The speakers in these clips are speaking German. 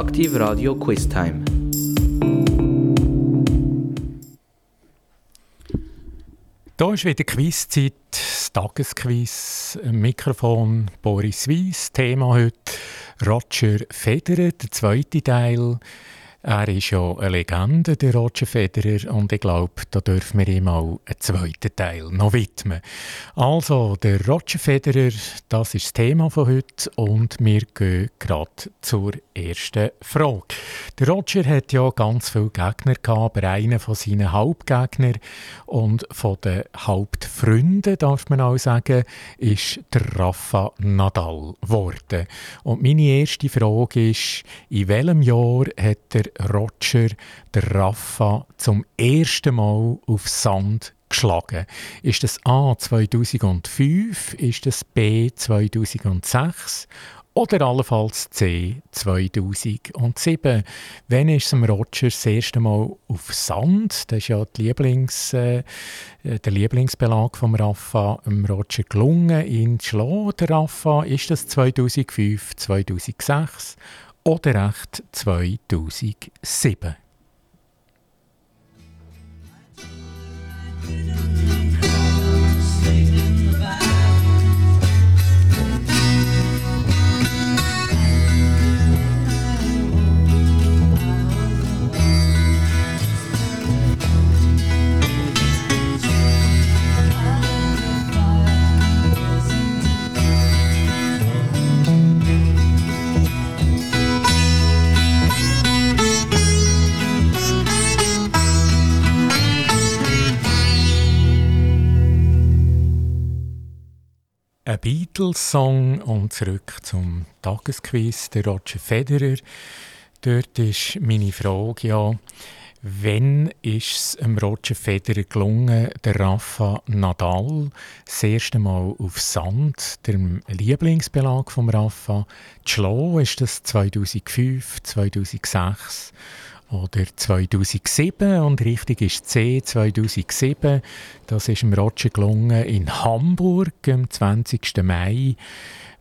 Aktiv Radio Quiz Time. Da ist wieder Quizzeit, das Tagesquiz, Mikrofon Boris Weiss, Thema heute Roger Federer, der zweite Teil. Er ist ja eine Legende, der Roger Federer, und ich glaube, da dürfen wir ihm auch einen zweiten Teil noch widmen. Also, der Roger Federer, das ist das Thema von heute und wir gehen gerade zur ersten Frage. Der Roger hat ja ganz viele Gegner gehabt, aber einer von seinen Hauptgegnern und von den Hauptfreunden, darf man auch sagen, ist der Rafa Nadal geworden. Und meine erste Frage ist, in welchem Jahr hat der Roger der Rafa zum ersten Mal auf Sand geschlagen. Ist das A 2005, ist das B 2006 oder allenfalls C 2007. Wann ist es Roger das erste Mal auf Sand? Das ist ja Lieblings, äh, der Lieblingsbelag von Rafa, dem Roger gelungen, ihn zu schlagen. Der Rafa, ist das 2005, 2006 oder echt 2007. Ein Beatles-Song und zurück zum Tagesquiz, der Roger Federer. Dort ist meine Frage ja, Wann ist es dem Roger Federer gelungen, der Rafa Nadal das erste Mal auf Sand, dem Lieblingsbelag von Rafa, zu schlagen? Ist das 2005, 2006 oder 2007 und richtig ist C 2007. Das ist dem Roger gelungen in Hamburg am 20. Mai.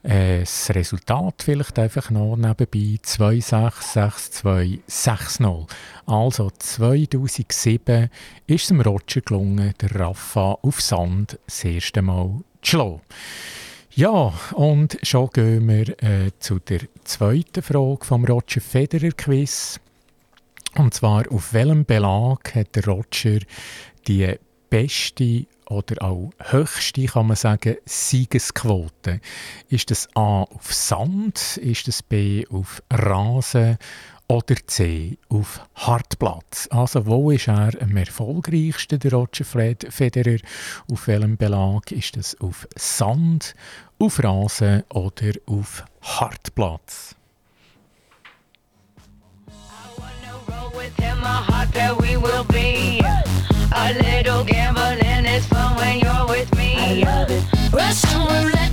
Äh, das Resultat vielleicht einfach noch nebenbei 266260. Also 2007 ist es dem Roger gelungen, der Rafa auf Sand das erste Mal zu schlagen. Ja, und schon gehen wir äh, zu der zweiten Frage vom Roger Federer Quiz. Und zwar, auf welchem Belag hat der Roger die beste oder auch höchste, kann man sagen, Siegesquote? Ist das A auf Sand, ist das B auf Rasen oder C auf Hartplatz? Also wo ist er am erfolgreichsten, der Roger Federer? Auf welchem Belag? Ist das auf Sand, auf Rasen oder auf Hartplatz? My heart that we will be. A little gambling fun when you're with me. I love it.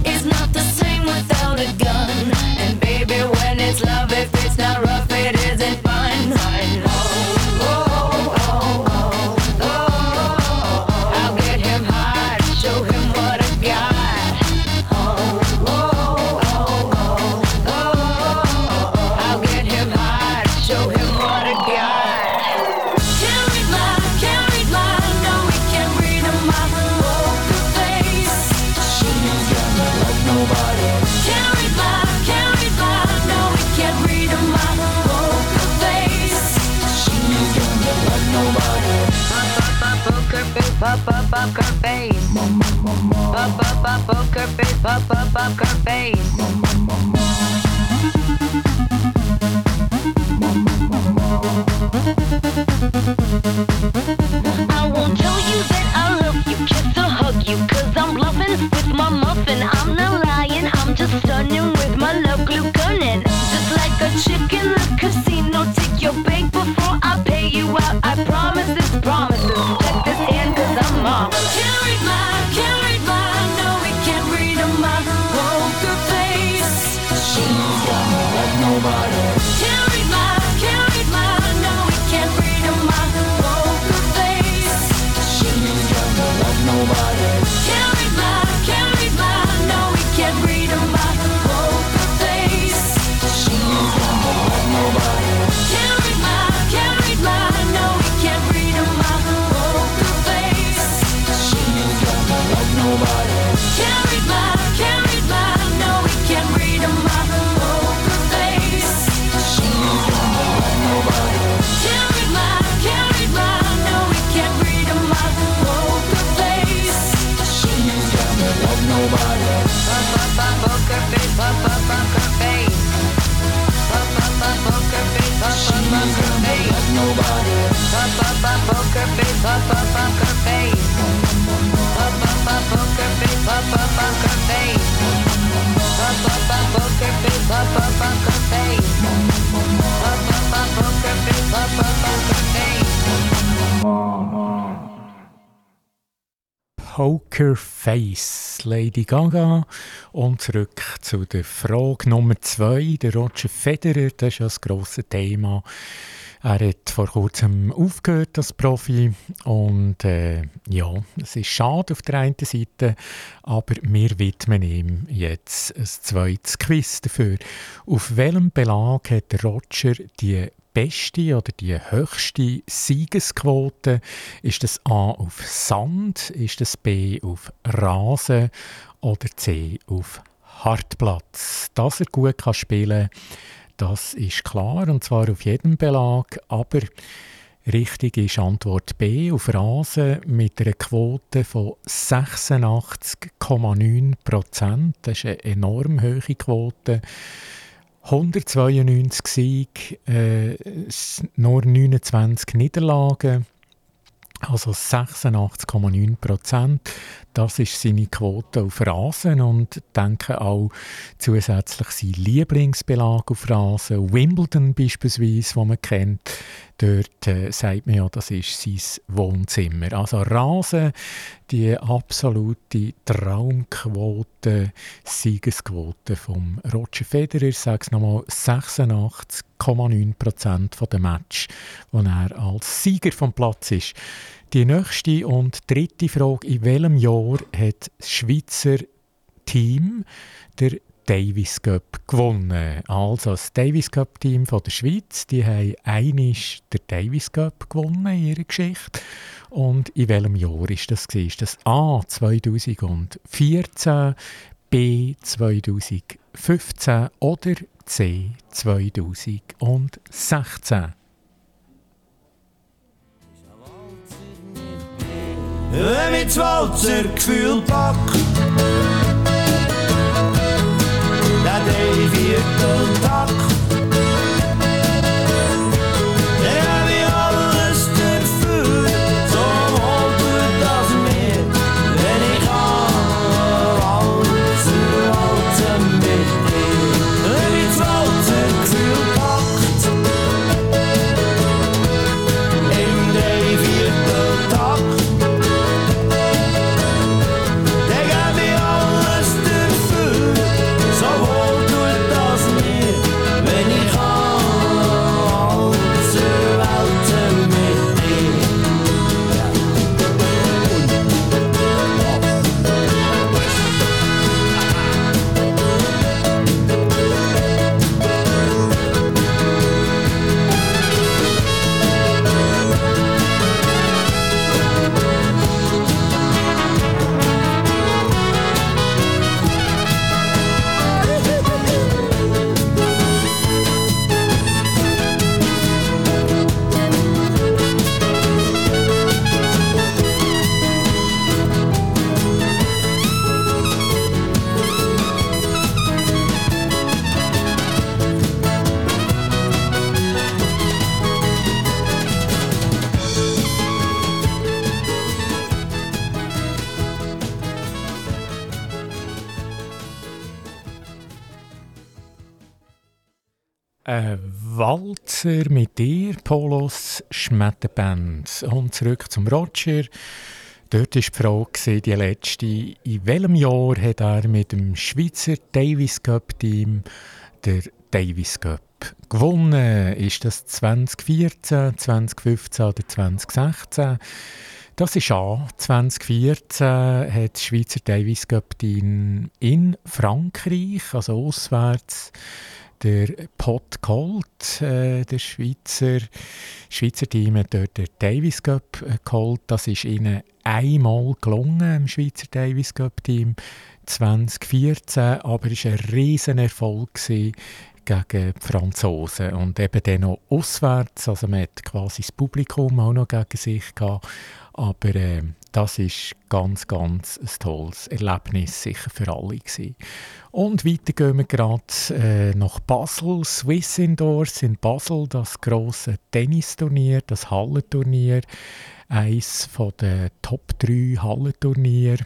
Pop up poker face. Pop up pop poker face, pop up poker face. I nobody. Up, up, up, poker face, up, up, poker face. Up, up, up, poker face, up, up, poker face. Up, up, up, poker face, up, up, poker face. Up, up, up, poker face, up, up, poker face. Poker Face, Lady Gaga. Und zurück zu der Frage Nummer zwei. Der Roger Federer, das ist ja das grosse Thema. Er hat vor kurzem aufgehört als Profi und äh, ja, es ist schade auf der einen Seite, aber wir widmen ihm jetzt ein zweites Quiz dafür. Auf welchem Belag hat Roger die beste oder die höchste Siegesquote? Ist das A auf Sand, ist das B auf Rasen oder C auf Hartplatz? Dass er gut kann spielen kann, das ist klar und zwar auf jedem Belag, aber richtig ist Antwort B auf Rasen mit einer Quote von 86,9 Prozent. Das ist eine enorm hohe Quote. 192 Siege, äh, nur 29 Niederlagen, also 86,9 Prozent. Das ist seine Quote auf Rasen und denke auch zusätzlich sein Lieblingsbelag auf Rasen. Wimbledon beispielsweise, wo man kennt, dort äh, sagt man ja, das ist sein Wohnzimmer. Also Rasen, die absolute Traumquote, Siegesquote vom Roger Federer, ich sage es nochmal, 86,9% der Match, wo er als Sieger vom Platz ist. Die nächste und dritte Frage, in welchem Jahr hat das Schweizer Team der Davis Cup gewonnen. Also das Davis Cup Team von der Schweiz, die haben einisch der Davis Cup gewonnen in ihrer Geschichte. Und in welchem Jahr ist das Ist das A 2014, B 2015 oder C 2016? Wenn mich das Walzergefühl packt, der Dreivierteltakt. Der Ein Walzer mit dir, Polos Schmetterband. Und zurück zum Roger. Dort war die Frage, die letzte, in welchem Jahr hat er mit dem Schweizer Davis Cup Team der Davis Cup gewonnen? Ist das 2014, 2015 oder 2016? Das ist A. 2014 hat das Schweizer Davis Cup Team in Frankreich, also auswärts, der Pot geholt. Äh, der Schweizer, Schweizer Team hat dort den Davis Cup äh, geholt. Das ist ihnen einmal gelungen, im Schweizer Davis Cup Team 2014, aber es war ein riesen Erfolg. Gegen die Franzosen. Und eben dann noch auswärts, also man hat quasi das Publikum auch noch gegen sich gehabt. Aber äh, das ist ganz, ganz ein tolles Erlebnis, sicher für alle gewesen. Und weiter gehen wir gerade äh, nach Basel, Swiss Indoors in Basel, das große Tennisturnier, das Hallenturnier, eines der Top 3 Hallenturnier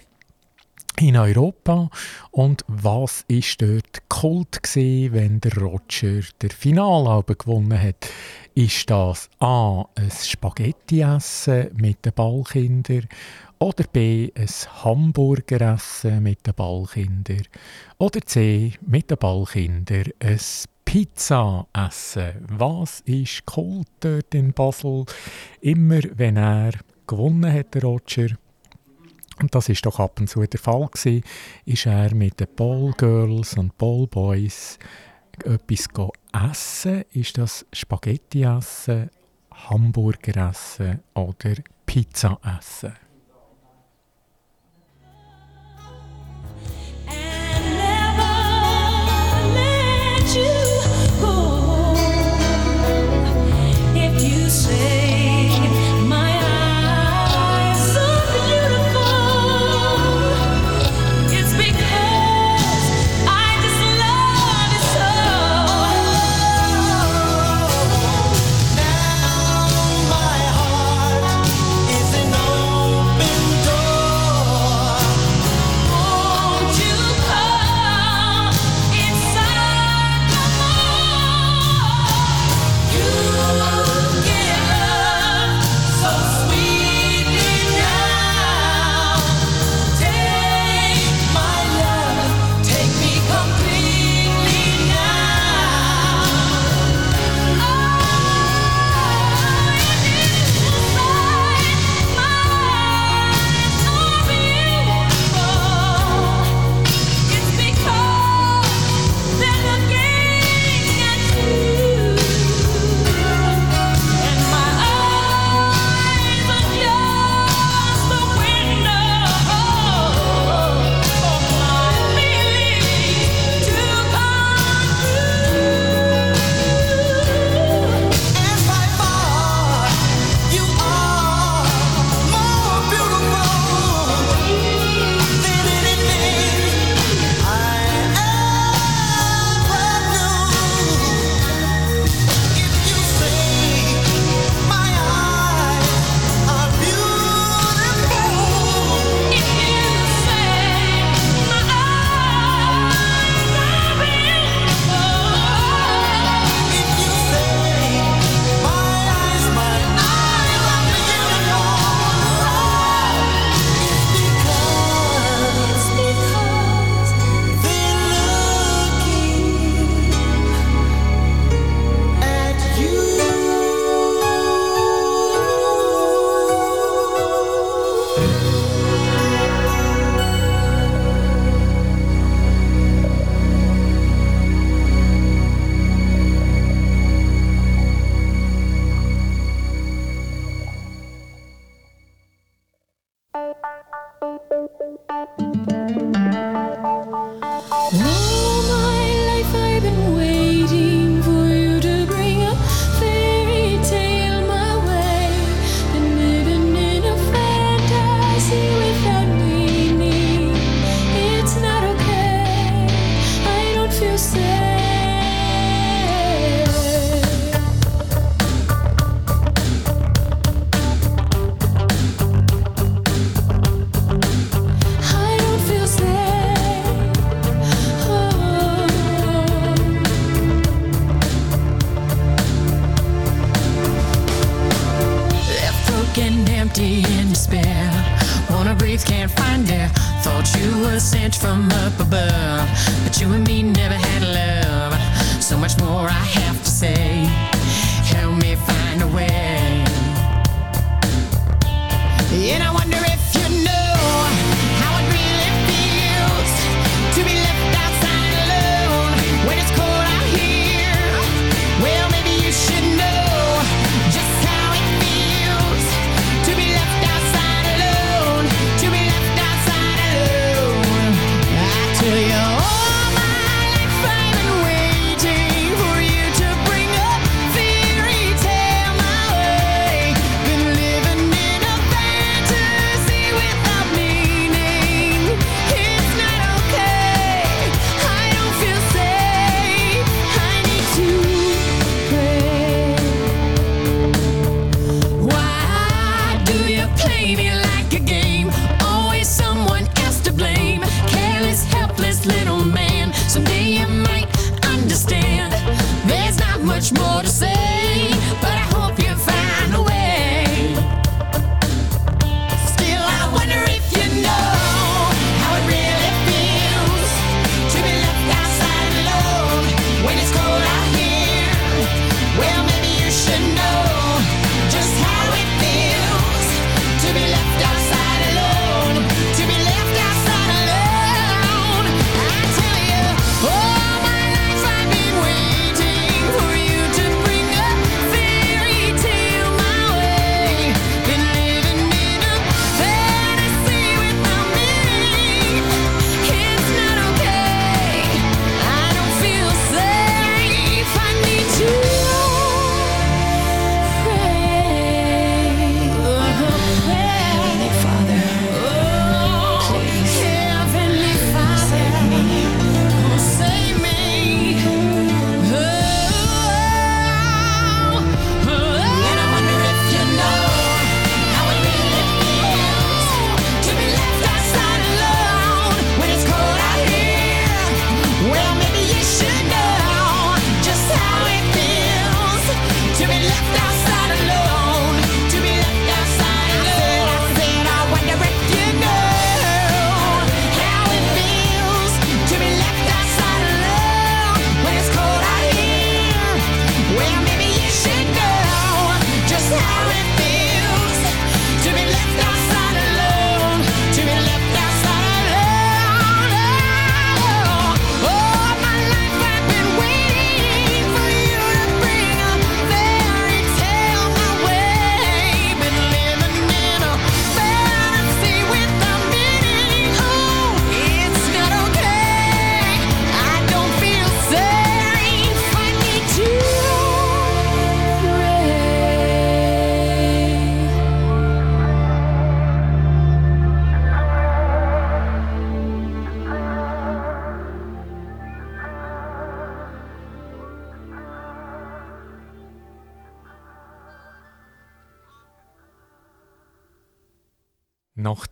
in Europa. Und was ist dort Kult gewesen, wenn der Roger der Finalalbe gewonnen hat? Ist das A. ein Spaghetti-Essen mit den Ballkindern oder B. ein Hamburgeressen mit den Ballkindern oder C. mit den Ballkindern ein Pizza essen. Was ist Kult dort in Basel? Immer wenn er gewonnen hat, Roger, und das ist doch ab und zu der Fall gewesen, ist er mit den Ballgirls und Ballboys etwas essen. Ist das Spaghetti essen, Hamburger essen oder Pizza essen?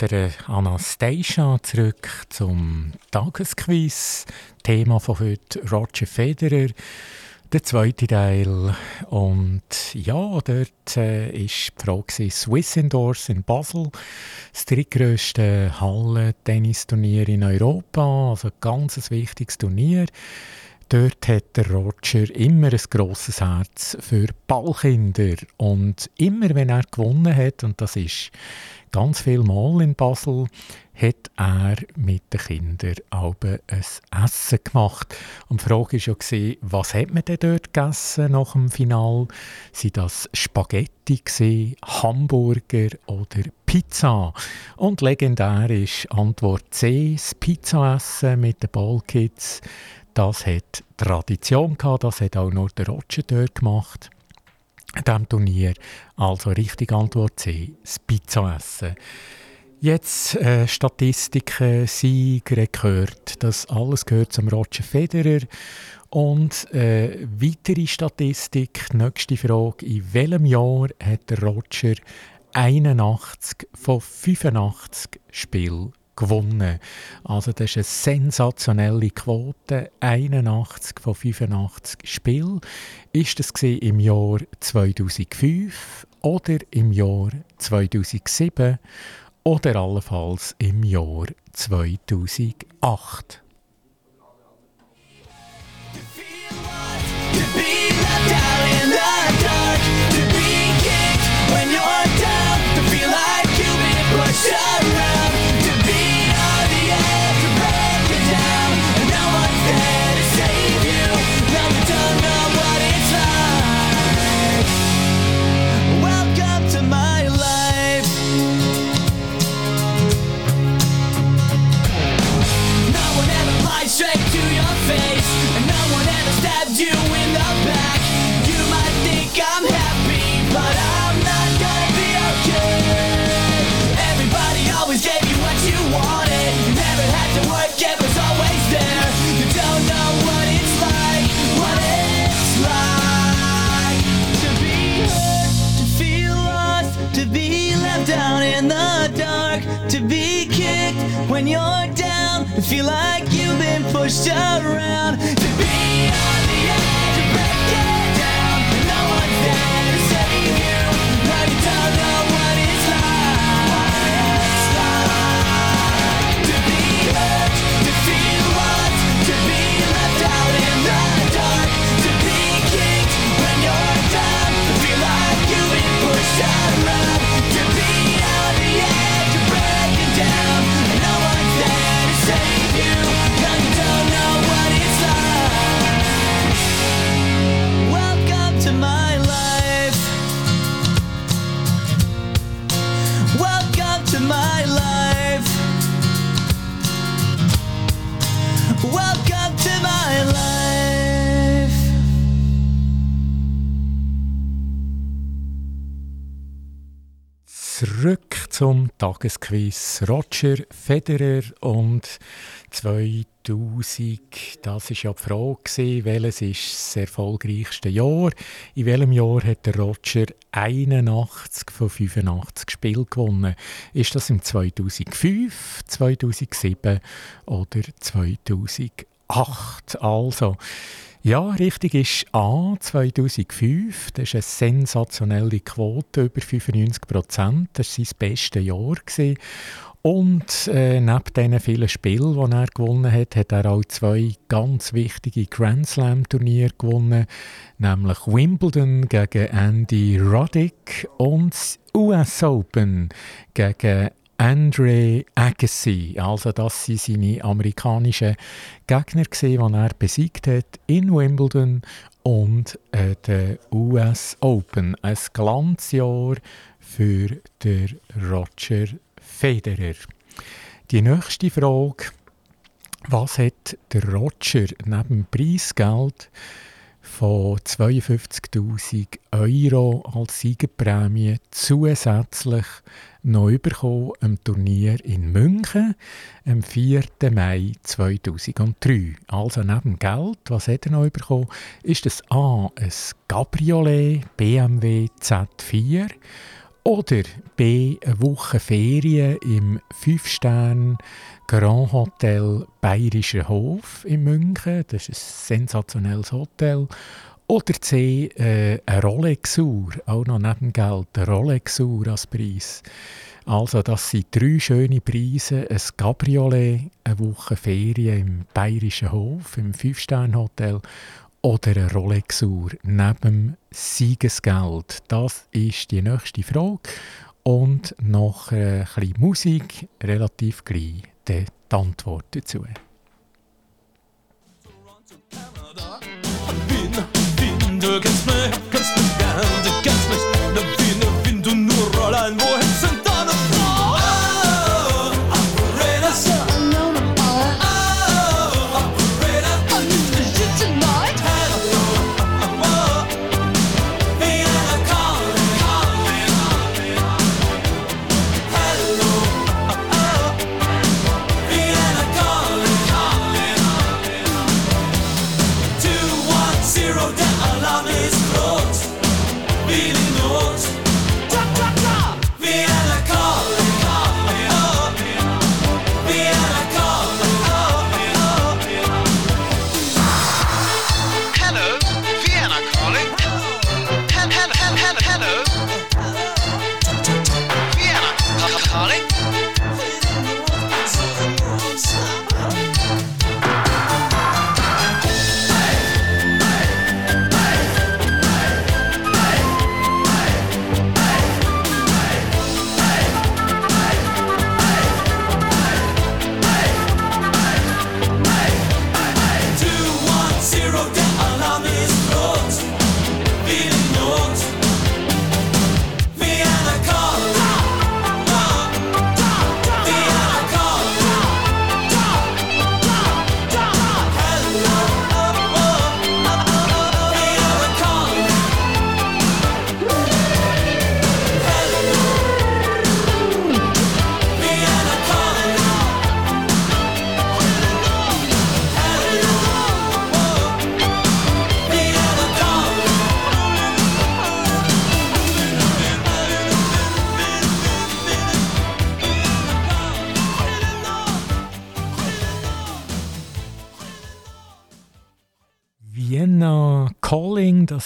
Der Anastasia zurück zum Tagesquiz. Thema von heute Roger Federer, der zweite Teil. Und ja, dort äh, ist die Frage Swiss Indoors in Basel, das drittgrößte Halle-Tennisturnier in Europa, also ein ganz wichtiges Turnier. Dort hat der Roger immer ein grosses Herz für Ballkinder. Und immer, wenn er gewonnen hat, und das ist ganz viel Mal in Basel, hat er mit den Kindern auch ein Essen gemacht. Und die Frage war ja, was hat man denn dort gegessen nach dem Final? Sind das Spaghetti, gewesen, Hamburger oder Pizza? Und legendär ist Antwort C, das Pizzaessen mit den Ballkids. Das hat Tradition gehabt, das hat auch nur der Roger dort gemacht. In diesem Turnier. Also richtige Antwort C, das Pizzaessen. Jetzt äh, Statistiken, Sieg, Rekord, das alles gehört zum Roger Federer. Und äh, weitere Statistik, nächste Frage, in welchem Jahr hat der Roger 81 von 85 Spielen gewonnen. Also das ist eine sensationelle Quote. 81 von 85 Spielen. Ist das im Jahr 2005 oder im Jahr 2007 oder allenfalls im Jahr 2008? To feel like you've been pushed around, zum Tagesquiz. Roger Federer und 2000, das ist ja die Frage, welches ist das erfolgreichste Jahr? In welchem Jahr hat Roger 81 von 85 Spielen gewonnen? Ist das im 2005, 2007 oder 2008? Also, ja, richtig ist A 2005. Das ist eine sensationelle Quote, über 95 Prozent. Das war sein bestes Jahr. Gewesen. Und äh, neben diesen vielen Spielen, die er gewonnen hat, hat er auch zwei ganz wichtige Grand Slam-Turniere gewonnen, nämlich Wimbledon gegen Andy Roddick und das US Open gegen Andre Agassi. Also das waren seine amerikanischen Gegner, die er besiegt hat in Wimbledon und äh, den US Open. Ein Glanzjahr für den Roger Federer. Die nächste Frage. Was hat der Roger neben dem Preisgeld von 52.000 Euro als Siegerprämie zusätzlich noch bekommen am Turnier in München am 4. Mai 2003. Also neben Geld, was hat er noch bekommen, ist das A ein Cabriolet BMW Z4 oder B eine Woche Ferien im 5-Stern Grand Hotel Bayerischer Hof in München. Das ist ein sensationelles Hotel. Oder C, äh, eine Rolex-Uhr, auch noch neben Geld, eine Rolex-Uhr als Preis. Also das sind drei schöne Preise, ein Cabriolet, eine Woche Ferien im Bayerischen Hof, im Fünf-Sterne-Hotel oder eine Rolex-Uhr neben Siegesgeld. Das ist die nächste Frage. Und noch ein bisschen Musik, relativ gleich die Antwort dazu. Du kennst mich, kennst mich gern, du kennst mich. Wien, Wien, du nur allein, wohin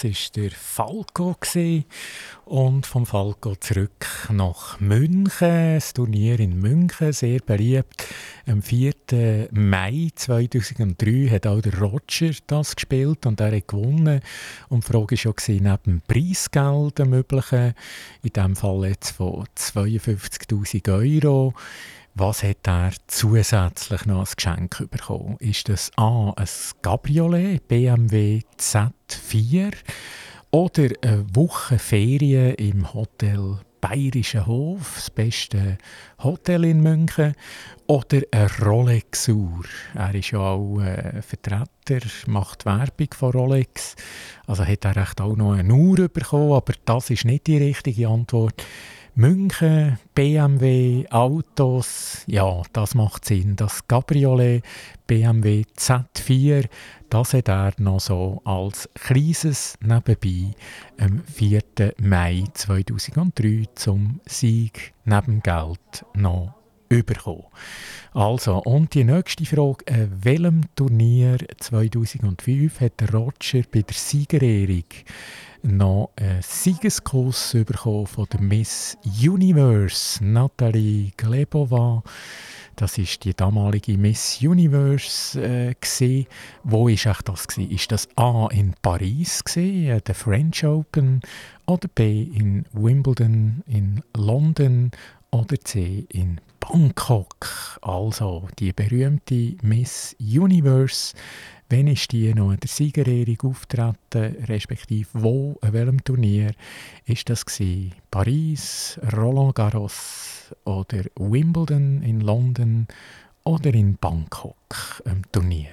das ist der Falco und vom Falco zurück nach München, das Turnier in München, sehr beliebt. Am 4. Mai 2003 hat auch der Roger das gespielt und er hat gewonnen. Und die Frage war ja neben dem Preisgeld dem möglichen, in diesem Fall jetzt von 52'000 Euro, was hat er zusätzlich noch als Geschenk bekommen? Ist das A. ein Cabriolet BMW Z4 oder eine Woche Ferien im Hotel Bayerischer Hof, das beste Hotel in München, oder eine Rolex-Uhr? Er ist ja auch äh, Vertreter, macht Werbung von Rolex, also hat er echt auch noch eine Uhr bekommen, aber das ist nicht die richtige Antwort. München, BMW, Autos, ja, das macht Sinn. Das Cabriolet BMW Z4, das hat er noch so als kleines nebenbei am 4. Mai 2003 zum Sieg neben Geld noch bekommen. Also, und die nächste Frage, an welchem Turnier 2005 hat Roger bei der Siegerehrung noch einen Siegeskuss bekommen von der Miss Universe, Nathalie Glebova. Das ist die damalige Miss Universe. Äh. Wo ist echt das? Gewesen? Ist das A in Paris, gewesen, äh, der French Open, oder B in Wimbledon, in London, oder C in Bangkok? Also die berühmte Miss Universe. Wann ist die noch in der Siegerehrung auftreten, respektive wo, an welchem Turnier ist das gewesen? Paris, Roland Garros oder Wimbledon in London oder in Bangkok am Turnier?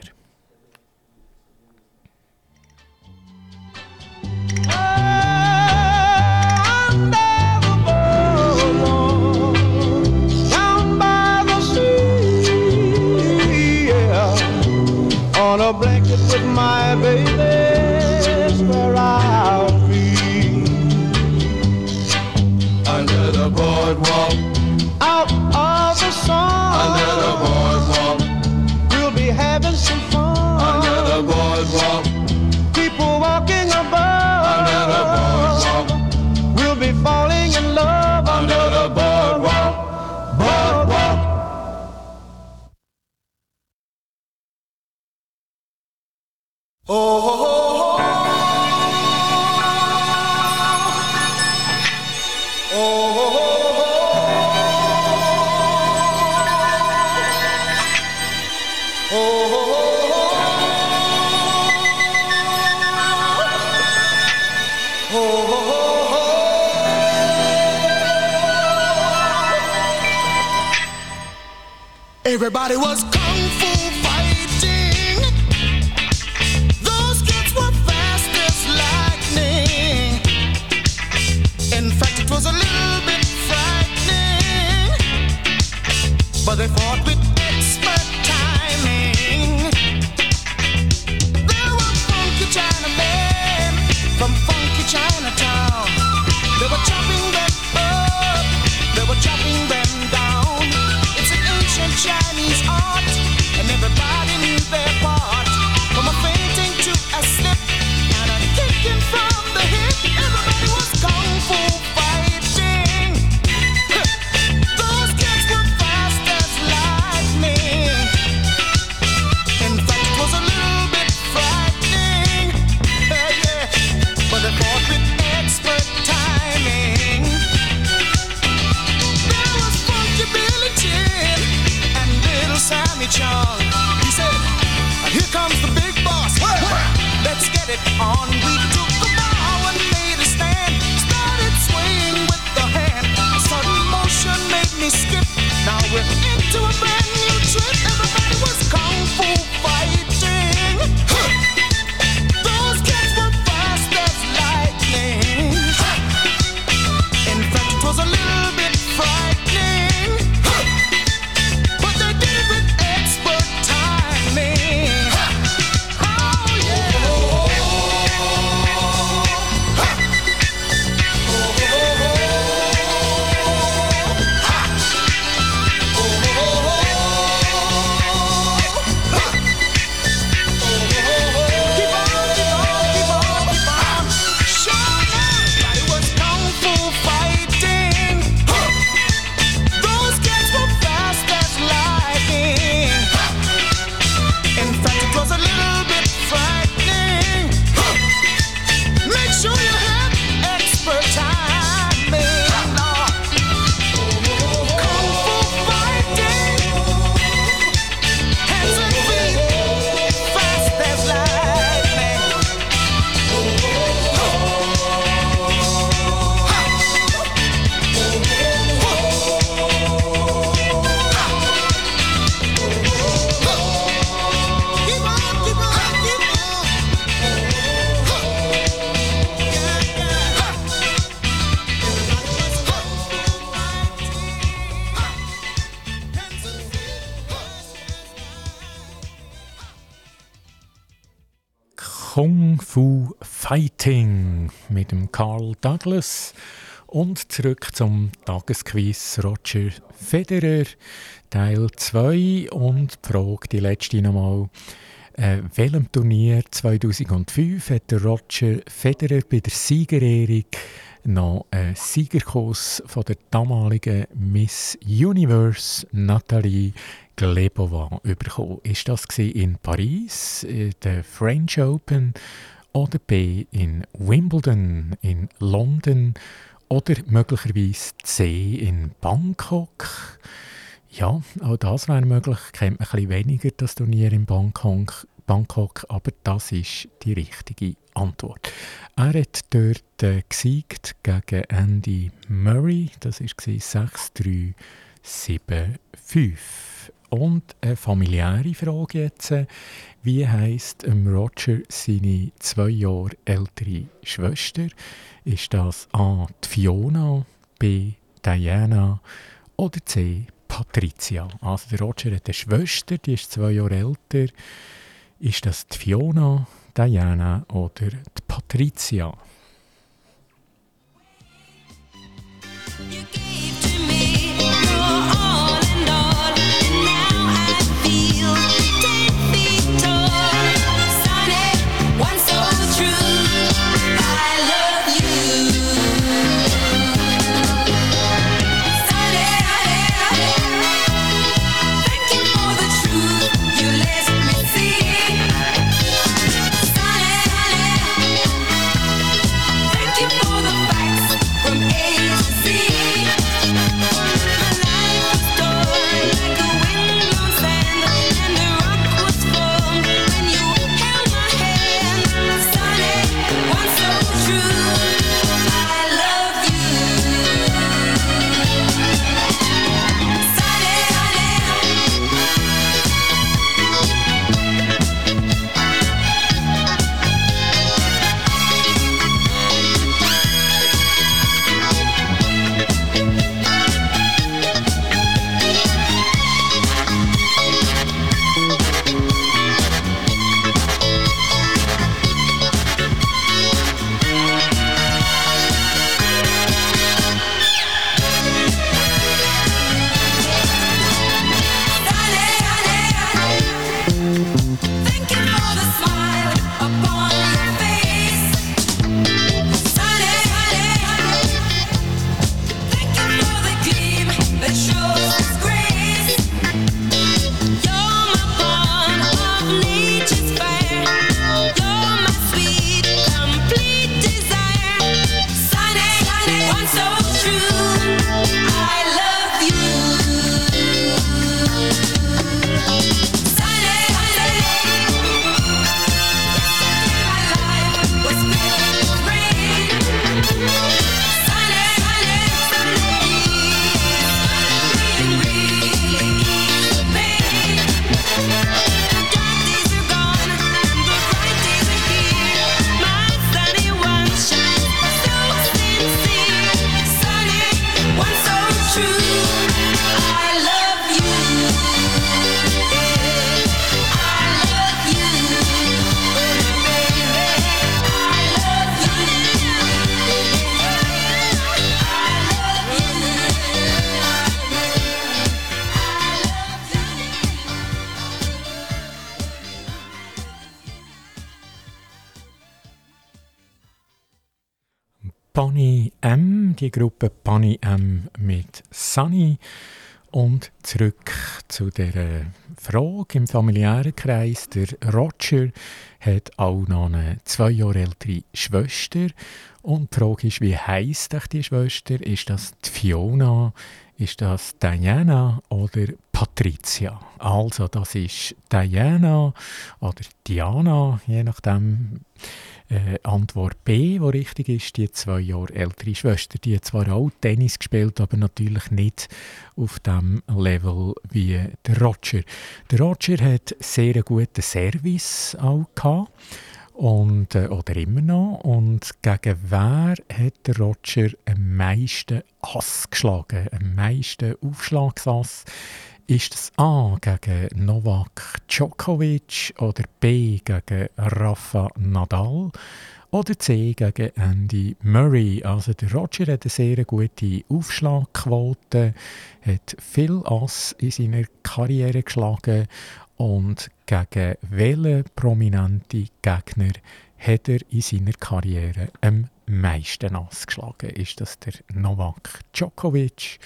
Fu Fighting mit dem Carl Douglas. Und zurück zum Tagesquiz Roger Federer, Teil 2. Und die Frage, die letzte nochmal. Äh, welchem Turnier 2005 hat Roger Federer bei der Siegerehrung noch einen Siegerkurs von der damaligen Miss Universe Nathalie Glebova bekommen. Ist das in Paris, in der French Open oder B in Wimbledon, in London oder möglicherweise C in Bangkok? Ja, auch das wäre möglich. Kennt man ein bisschen weniger das Turnier in Bangkok, Bangkok, aber das ist die richtige Antwort. Er hat dort äh, gesiegt gegen Andy Murray. Das war 6-3, 7-5. Und eine familiäre Frage jetzt. Wie heisst Roger seine zwei Jahre ältere Schwester? Ist das A. Fiona, B. Diana oder C. Patricia? Also der Roger hat eine Schwester, die ist zwei Jahre älter. Ist das die Fiona, Diana oder die Patricia? Die Gruppe Bunny M mit Sunny. Und zurück zu der Frage im familiären Kreis. Der Roger hat auch noch eine zwei Jahre ältere Schwester. Und die Frage ist, wie heisst die Schwester? Ist das die Fiona? Ist das Diana oder Patricia? Also, das ist Diana oder Diana, je nachdem. Äh, Antwort B, die richtig ist, die zwei Jahre ältere Schwester. Die hat zwar auch Tennis gespielt, aber natürlich nicht auf dem Level wie der Roger. Der Roger hat sehr guten Service auch gehabt. Und, äh, oder immer noch. Und gegen wer hat der Roger am meisten Ass geschlagen? Am meisten Aufschlagsass? Ist es A gegen Novak Djokovic oder B gegen Rafa Nadal oder C gegen Andy Murray? Also der Roger hat eine sehr gute Aufschlagquote, hat viel Ass in seiner Karriere geschlagen und gegen welche prominente Gegner hat er in seiner Karriere am meisten Ass geschlagen? Ist das der Novak Djokovic,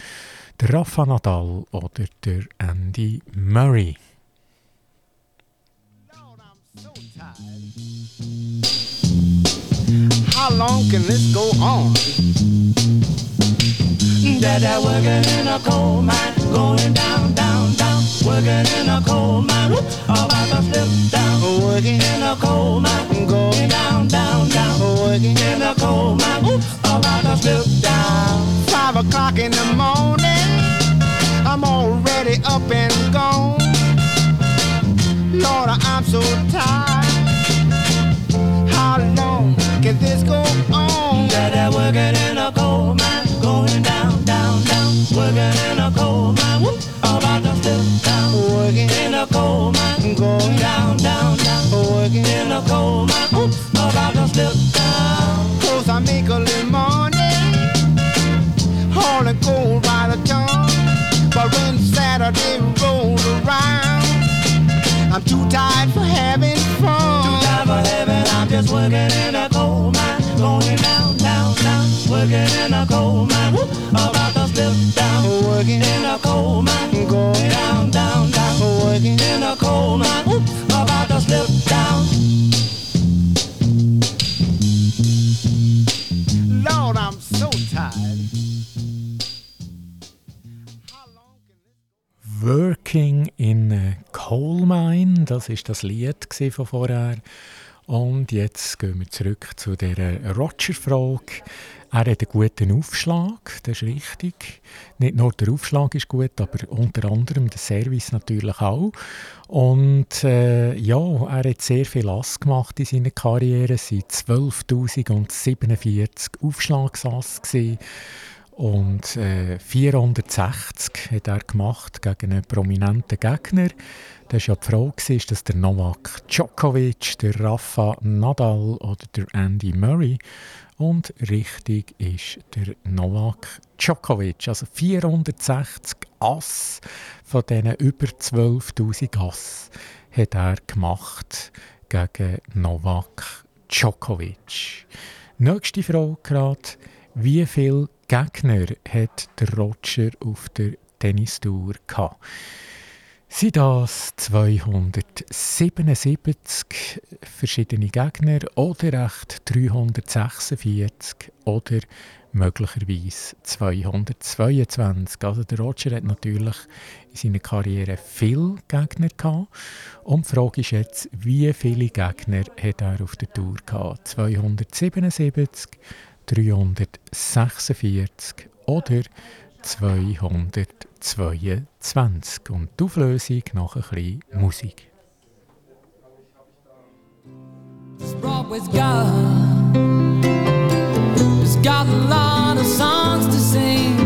der Rafa Nadal oder der Andy Murray? How long can this go on? Dada working in a coal mine, going down, down, down. Working in a coal mine, whoop, about to slip down. Working, In a coal mine, going down, down, down. working. In a coal mine, whoop, about to slip down. Five o'clock in the morning, I'm already up and gone. Lord, I'm so tired. How long can this go on? Dada working in a coal mine, going down, down, down. Working in a Working, In a coal mine, going down, down, down. working. In a coal mine, whoop, about to slip down. Cause I make a little money, hauling coal by the ton. But when Saturday rolls around, I'm too tired for having fun. Time for heaven, I'm just working in a coal mine, going down, down, down. Working in a coal mine, whoop, about to slip down. Working, In a coal mine, going down, down, down. Working. In a coal mine, whoop, about to slip down. Lord, I'm so tired. Working in a Coal Mine, das ist das Lied von vorher. Und jetzt gehen wir zurück zu der Roger-Frage. Er hat einen guten Aufschlag, das ist richtig. Nicht nur der Aufschlag ist gut, aber unter anderem der Service natürlich auch. Und äh, ja, er hat sehr viel Ass gemacht in seiner Karriere. Es waren 12.047 Aufschlagsass. Und äh, 460 hat er gemacht gegen einen prominenten Gegner. Das war ja die Frage, ist das der Novak Djokovic, der Rafa Nadal oder der Andy Murray? Und richtig ist der Novak Djokovic. Also 460 Ass von diesen über 12.000 Ass hat er gemacht gegen Novak Djokovic. Nächste Frage gerade. Wie viele Gegner hat der Roger auf der Tennistour gehabt? Sind das 277 verschiedene Gegner oder echt 346 oder möglicherweise 222? Also der Roger hat natürlich in seiner Karriere viele Gegner gehabt. Und die Frage ist jetzt, wie viele Gegner hat er auf der Tour gehabt? 277, 346 oder 222. Und die Auflösung nach ein bisschen Musik. Of songs to sing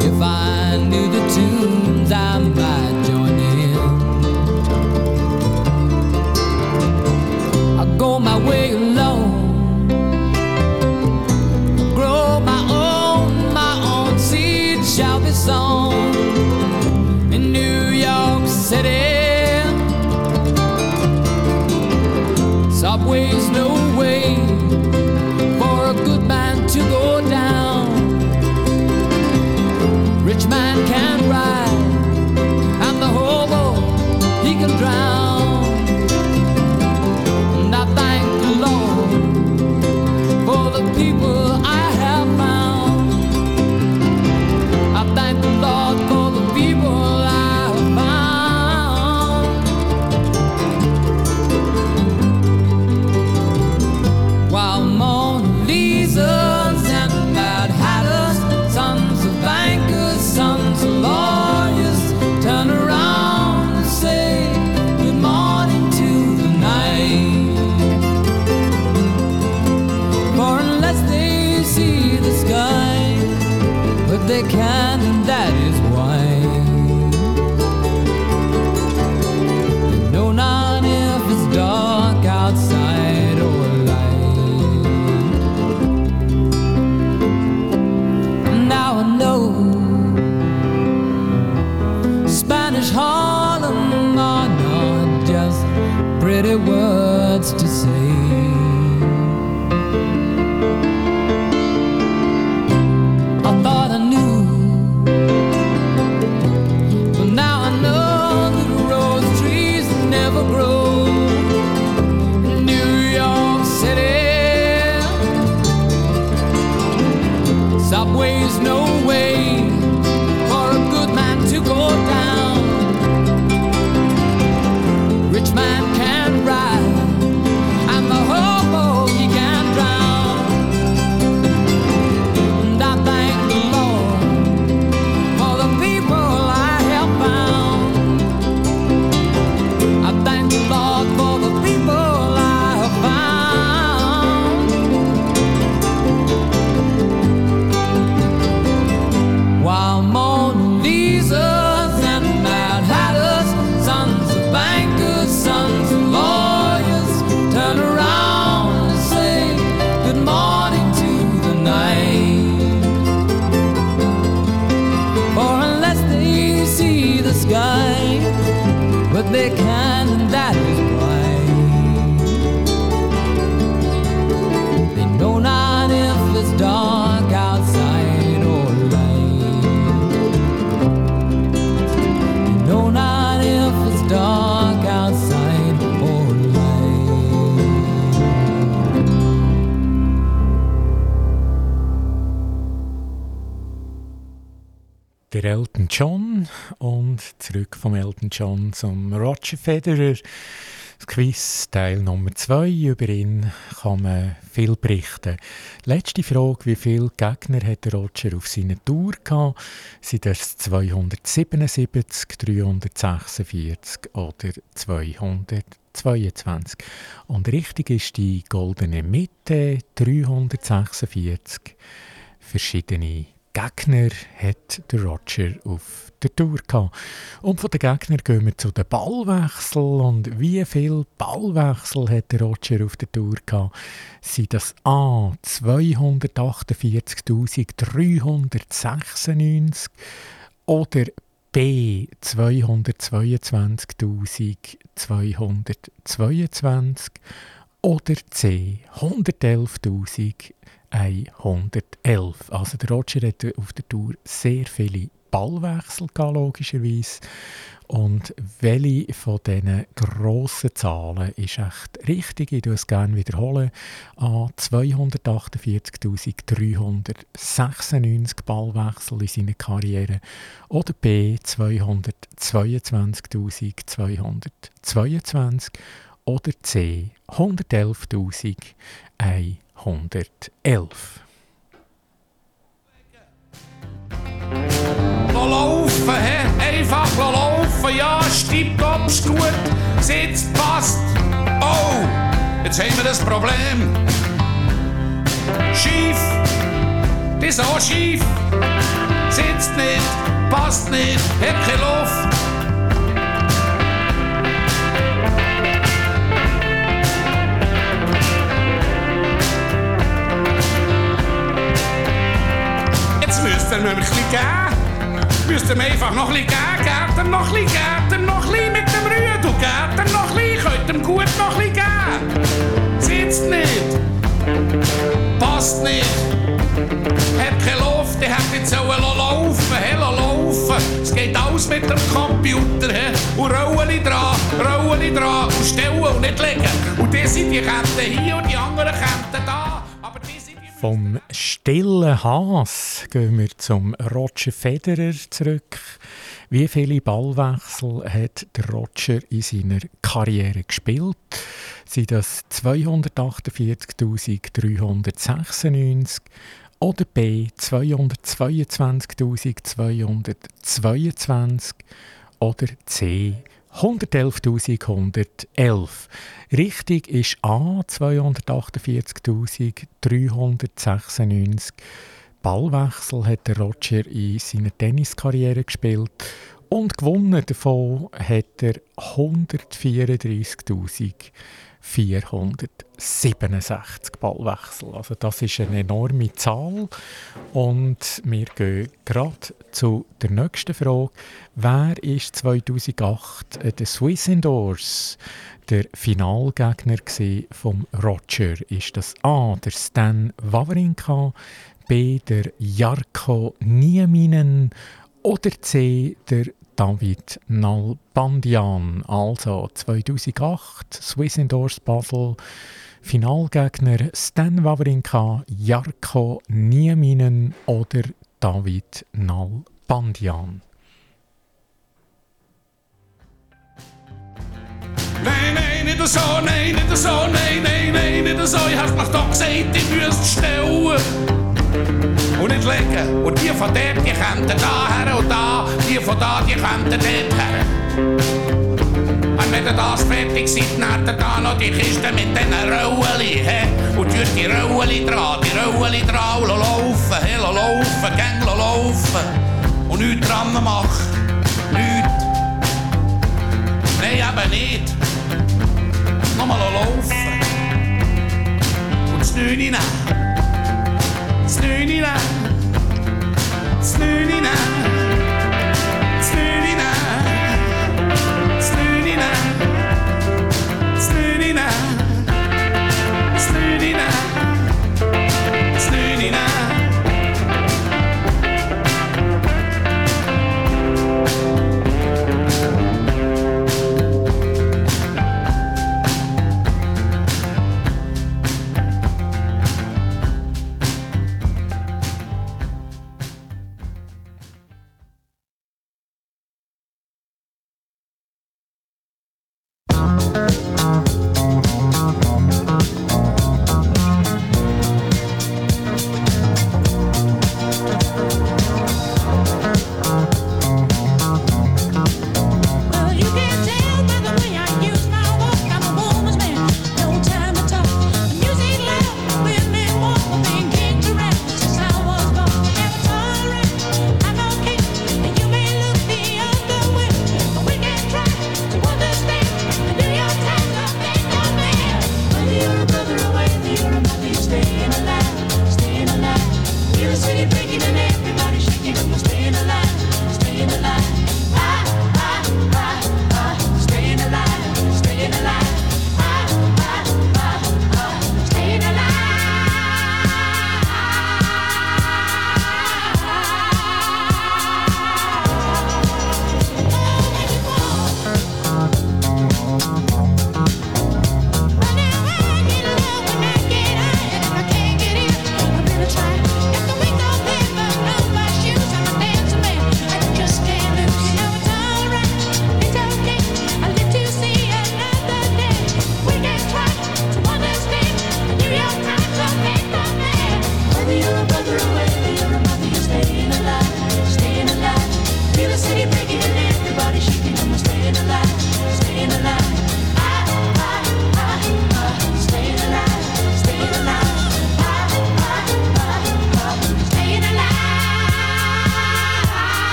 If I knew the go my way City Subway's no way for a good man to go down. Rich man can zurück vom Elton John zum Roger Federer. Das Quiz Teil Nummer 2. Über ihn kann man viel berichten. Letzte Frage: Wie viele Gegner hat Roger auf seiner Tour gehabt? Sind das 277, 346 oder 222? Und richtig ist die goldene Mitte 346. Verschiedene Gegner hat der Roger auf der Tour gehabt. Und von den Gegnern gehen wir zu den Ballwechsel. Und wie viele Ballwechsel hat der Roger auf der Tour gehabt? Sind das A 248.396 oder B 222.222 oder C 111.111. Also der Roger hat auf der Tour sehr viele Ballwechsel gehabt, logischerweise. Und welche von diesen grossen Zahlen ist echt richtig? Ich würde es gerne wiederholen. A 248.396 Ballwechsel in seiner Karriere. Oder B 222.222. Oder C 111.111. Laufen, hä? Einfach laufen, ja, stipptopp's gut, sitzt, passt. Oh, jetzt haben wir das Problem. Schief, das ist schief. Sitzt nicht, passt nicht, hat keine Luft. Jetzt müsst ihr mir ein bisschen geben. Müsst ihr einfach noch ein bisschen geben. Gebt ihm noch ein bisschen, gebt ihm noch ein bisschen mit dem Rüden. Und gebt ihm noch ein bisschen, könnt ihm gut noch ein bisschen geben. Sitzt nicht. Passt nicht. Hat keine Luft, der hat jetzt auch laufen, hey, laufen. Es geht alles mit dem Computer, he. Und Rollen dran, Rollen dran. Und stellen und nicht legen. Und die sind die Ketten hier und die anderen Ketten da. Vom stillen Haas gehen wir zum Roger Federer zurück. Wie viele Ballwechsel hat der Roger in seiner Karriere gespielt? Sind das 248.396 oder B 222.222 oder C 111.111. Richtig ist A 248.396. Ballwechsel hat der Roger in seiner Tenniskarriere gespielt und gewonnen davon hat er 467 Ballwechsel. Also das ist eine enorme Zahl. Und wir gehen gerade zu der nächsten Frage. Wer ist 2008 der Swiss Indoors der Finalgegner vom Roger? Ist das A, der Stan Wawrinka, B, der Jarko Nieminen oder C, der David Nalbandian. Also 2008, Swiss Indoors Basel, Finalgegner Stan Wawrinka, Jarko Nieminen oder David Nalbandian. Nein, nein, nicht so, nein, nicht so, nein, nein, nein, nicht so. Ich hab's doch gesagt, ich müsste stellen. Und nicht legen. Und die von dort, die kommen da her und da. Die von da, die kommen dort her. Und wenn ihr das fertig seid, habt ihr da noch die Kiste mit diesen Rollen. He? Und tut die Rollen dran, die Rollen dran und laufen, he? laufen, gäng laufen. Und nichts dran machen. Nichts. Nein, eben nicht. Nochmal laufen. Und das Neune nehmen.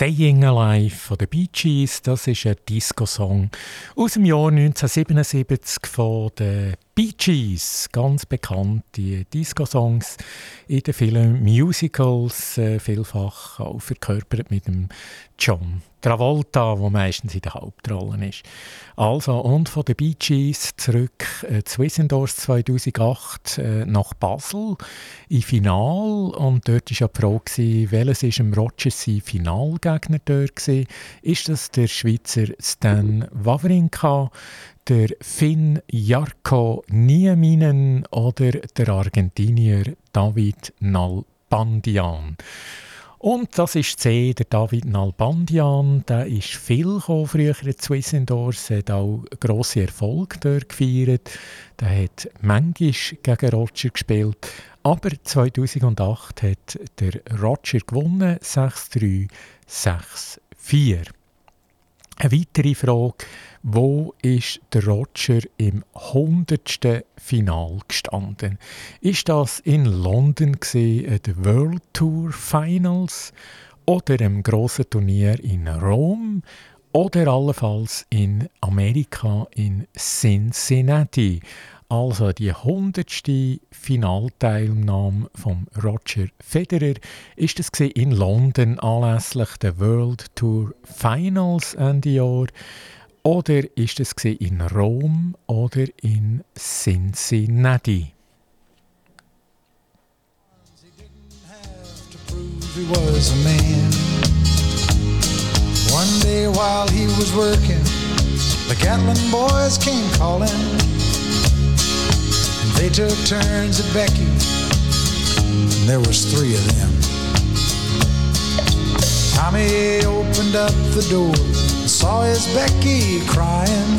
Staying Alive von den Bee Gees. Das ist ein Disco-Song aus dem Jahr 1977 von den Bee Gees. Ganz bekannt, die Disco-Songs in den vielen Musicals, äh, vielfach auch verkörpert mit dem John Travolta, der meistens in der Hauptrolle ist. Also, und von den Bee Gees zurück äh, zu Wissendorf 2008 äh, nach Basel im Final. Und dort war ja die Frage, welches ist im Roger Finalgegner dort gewesen? Ist das der Schweizer Stan Wawrinka, der Finn Jarko Nieminen oder der Argentinier David Nalbandian? Und das ist C, der David Nalbandian. Der ist viel früher in Zwissendorf, hat auch grosse Erfolge dort gefeiert. Der hat manchmal gegen Roger gespielt. Aber 2008 hat der Roger gewonnen, 6-3, 6-4. Eine weitere Frage, wo ist der Roger im 100. Final gestanden? Ist das in London an den World Tour Finals oder im grossen Turnier in Rom oder allenfalls in Amerika in Cincinnati? Also die 100. Finalteilnahme von Roger Federer ist es in London anlässlich der World Tour Finals Ende Jahr oder ist es in Rom oder in Cincinnati? he was a man. One day while he was working, the Gatlin boys came calling. They took turns at Becky, and there was three of them. Tommy opened up the door and saw his Becky crying.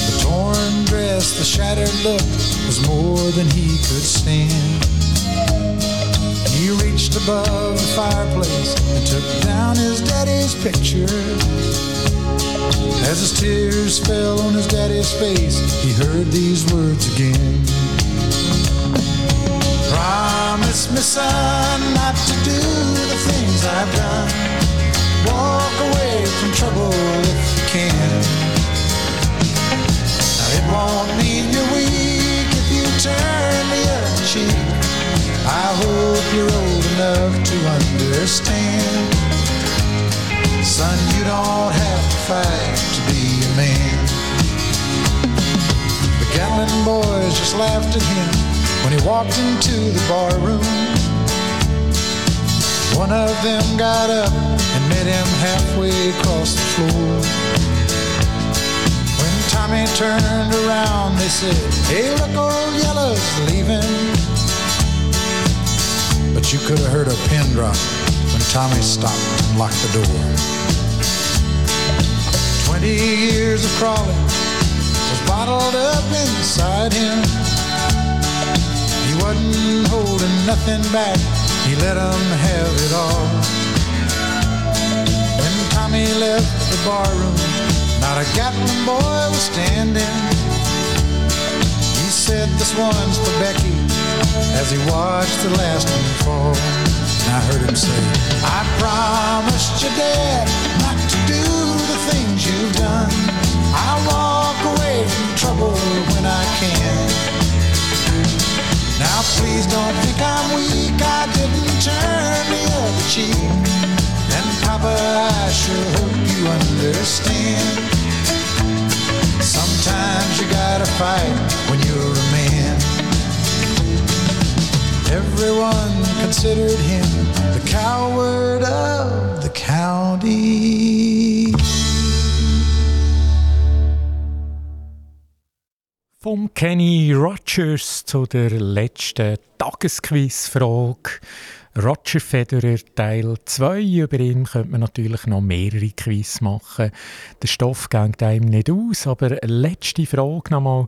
The torn dress, the shattered look was more than he could stand. He reached above the fireplace and took down his daddy's picture. As his tears fell on his daddy's face, he heard these words again. Promise me, son, not to do the things I've done. Walk away from trouble if you can. Now it won't mean you're weak if you turn the other cheek. I hope you're old enough to understand. Son, you don't have to fight to be a man. The Gatlin boys just laughed at him when he walked into the bar room. One of them got up and met him halfway across the floor. When Tommy turned around, they said, Hey, look, old Yellow's leaving. But you could have heard a pin drop Tommy stopped and locked the door. Twenty years of crawling was bottled up inside him. He wasn't holding nothing back, he let 'em have it all. When Tommy left the barroom, not a Gatlin boy was standing. He said, This one's for Becky, as he watched the last one fall. And I heard him say, I promised your dad not to do the things you've done. I'll walk away from trouble when I can. Now please don't think I'm weak, I didn't turn the other cheek. And Papa, I sure hope you understand. Sometimes you gotta fight when you're. Everyone considered him the coward of the county. Vom Kenny Rogers zu der letzten Tagesquizfrage. Roger Federer Teil 2. Über ihn könnte man natürlich noch mehrere Quiz machen. Der Stoff geht einem nicht aus, aber letzte Frage nochmal.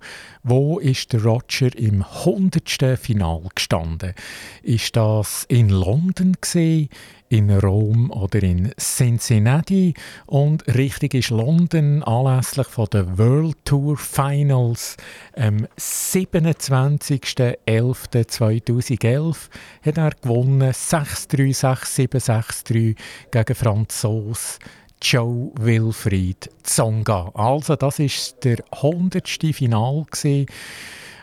Wo ist der Roger im 100. Final gestanden? Ist das in London gesehen? in Rom oder in Cincinnati und richtig ist London anlässlich von der World Tour Finals am 27.11.2011 hat er gewonnen 6367663 gegen Franzos Joe Wilfried Zonga. Also das ist der 100. Final gewesen.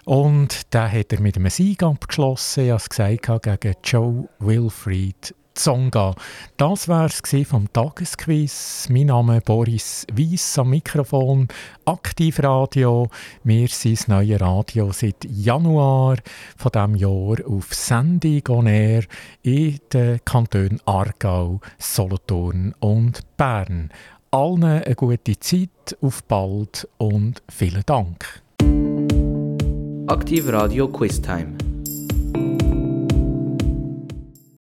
und da hat er mit einem Sieg abgeschlossen, als gesagt gegen Joe Wilfried Zonga. Das war es vom Tagesquiz. Mein Name ist Boris Weiss am Mikrofon, Aktivradio. Wir sind das neue Radio seit Januar von diesem Jahr auf Sendung on in den Kantonen Aargau, Solothurn und Bern. Allen eine gute Zeit, auf bald und vielen Dank. Aktiv Radio Quiz Time.